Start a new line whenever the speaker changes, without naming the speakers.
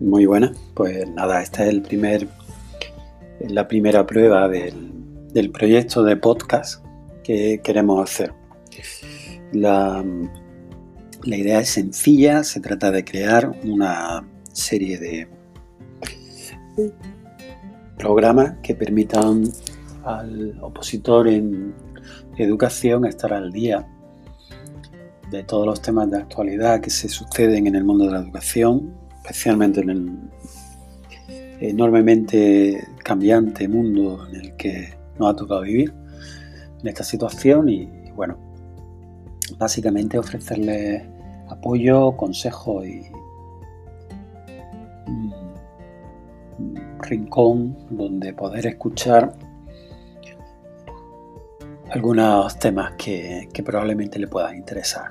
Muy buena. Pues nada, esta es el primer, la primera prueba del, proyecto de podcast que queremos hacer. La, la idea es sencilla, se trata de crear una serie de programas que permitan al opositor en educación estar al día de todos los temas de actualidad que se suceden en el mundo de la educación, especialmente en el enormemente cambiante mundo en el que nos ha tocado vivir en esta situación y bueno, básicamente ofrecerles apoyo, consejo y un rincón donde poder escuchar algunos temas que, que probablemente le puedan interesar.